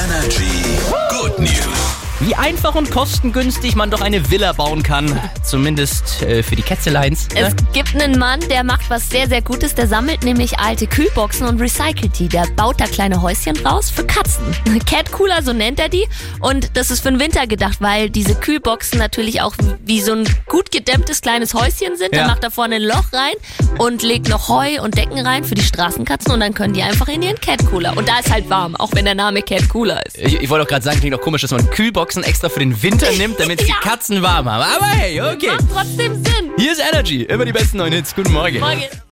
Energy Good News. Wie einfach und kostengünstig man doch eine Villa bauen kann. Zumindest äh, für die Kätzeleins. Es Ne? gibt einen Mann, der macht was sehr, sehr Gutes. Der sammelt nämlich alte Kühlboxen und recycelt die. Der baut da kleine Häuschen raus für Katzen. Cat Cooler, so nennt er die. Und das ist für den Winter gedacht, weil diese Kühlboxen natürlich auch wie so ein gut gedämmtes kleines Häuschen sind. Ja. Dann macht er vorne ein Loch rein und legt noch Heu und Decken rein für die Straßenkatzen und dann können die einfach in ihren Cat Cooler. Und da ist halt warm, auch wenn der Name Cat Cooler ist. Ich, ich wollte auch gerade sagen, klingt doch komisch, dass man Kühlboxen extra für den Winter nimmt, damit die Ja. Katzen warm haben. Aber hey, okay. Macht trotzdem Sinn. Hier ist Energy. Immer die besten neuen Hits. Guten Morgen. Morgen.